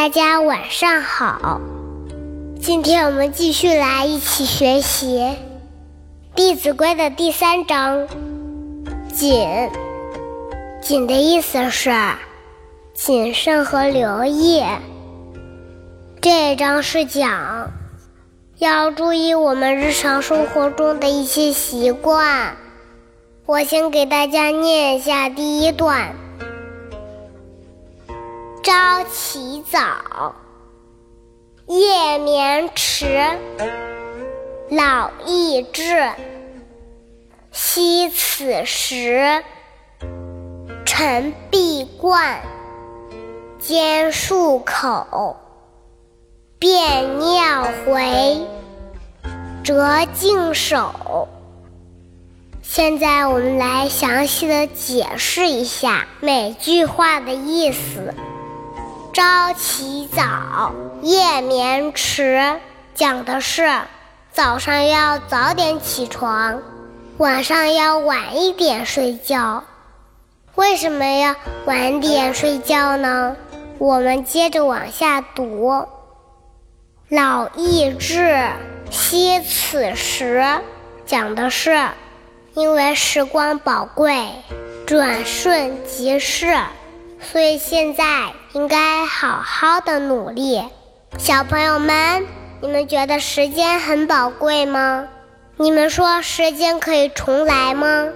大家晚上好。今天我们继续来一起学习《弟子规》的第三章“谨”。谨的意思是谨慎和留意。这一章是讲要注意我们日常生活中的一些习惯。我先给大家念一下第一段。朝起早，夜眠迟，老易至。惜此时，晨必冠，兼漱口，便尿回，辄净手。现在我们来详细的解释一下每句话的意思。朝起早，夜眠迟，讲的是早上要早点起床，晚上要晚一点睡觉。为什么要晚点睡觉呢？我们接着往下读。老易至，惜此时，讲的是因为时光宝贵，转瞬即逝。所以现在应该好好的努力，小朋友们，你们觉得时间很宝贵吗？你们说时间可以重来吗？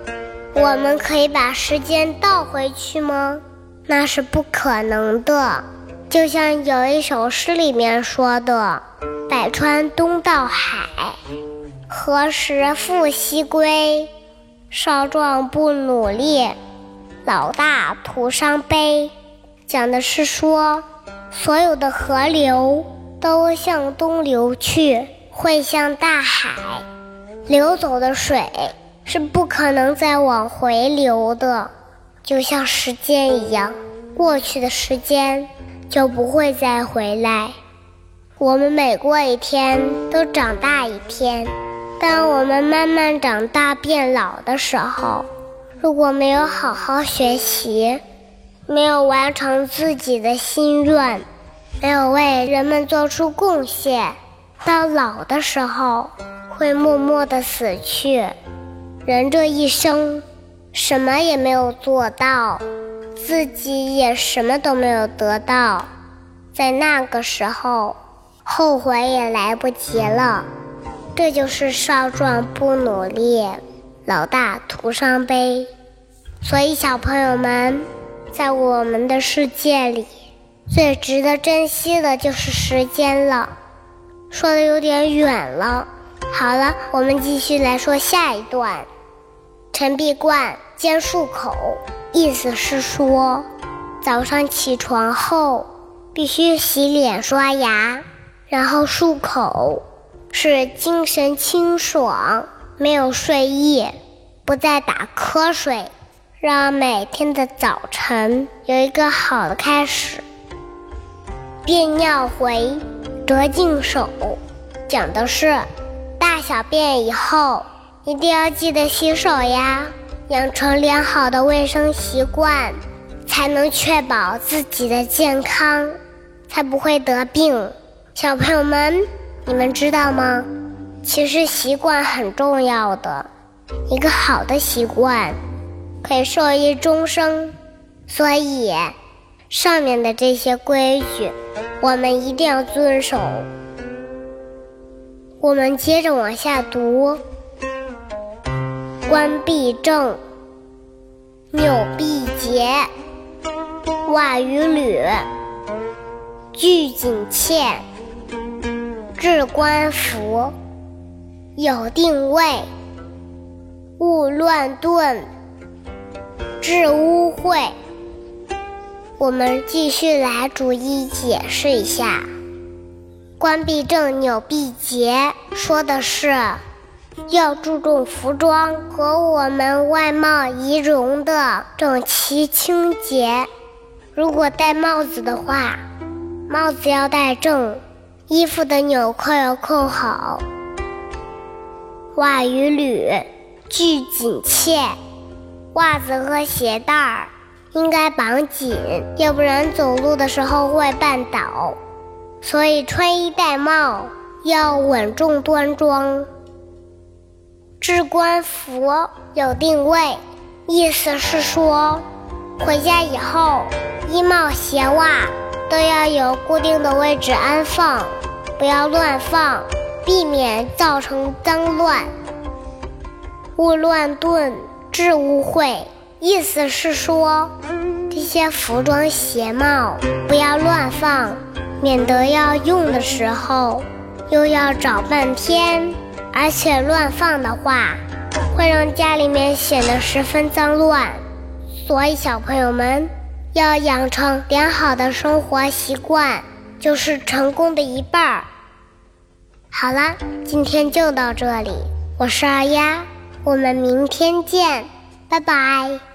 我们可以把时间倒回去吗？那是不可能的。就像有一首诗里面说的：“百川东到海，何时复西归？少壮不努力。”老大徒伤悲，讲的是说，所有的河流都向东流去，会向大海。流走的水是不可能再往回流的，就像时间一样，过去的时间就不会再回来。我们每过一天都长大一天，当我们慢慢长大变老的时候。如果没有好好学习，没有完成自己的心愿，没有为人们做出贡献，到老的时候会默默的死去。人这一生什么也没有做到，自己也什么都没有得到，在那个时候后悔也来不及了。这就是少壮不努力。老大徒伤悲，所以小朋友们，在我们的世界里，最值得珍惜的就是时间了。说的有点远了，好了，我们继续来说下一段。晨必冠，兼漱口，意思是说，早上起床后必须洗脸刷牙，然后漱口，是精神清爽。没有睡意，不再打瞌睡，让每天的早晨有一个好的开始。便尿回，得净手，讲的是大小便以后一定要记得洗手呀，养成良好的卫生习惯，才能确保自己的健康，才不会得病。小朋友们，你们知道吗？其实习惯很重要的，一个好的习惯可以受益终生。所以，上面的这些规矩，我们一定要遵守。我们接着往下读：冠必正，纽必结，袜与履俱紧切，置冠服。有定位，勿乱顿，治污秽。我们继续来逐一解释一下。冠必正，纽必结，说的是要注重服装和我们外貌仪容的整齐清洁。如果戴帽子的话，帽子要戴正，衣服的纽扣要扣好。袜与履俱紧切，袜子和鞋带儿应该绑紧，要不然走路的时候会绊倒。所以穿衣戴帽要稳重端庄。置冠服有定位，意思是说，回家以后衣帽鞋袜都要有固定的位置安放，不要乱放，避免造成脏乱。勿乱顿，致污秽。意思是说，这些服装鞋帽不要乱放，免得要用的时候又要找半天，而且乱放的话，会让家里面显得十分脏乱。所以小朋友们要养成良好的生活习惯，就是成功的一半儿。好啦，今天就到这里，我是二丫，我们明天见，拜拜。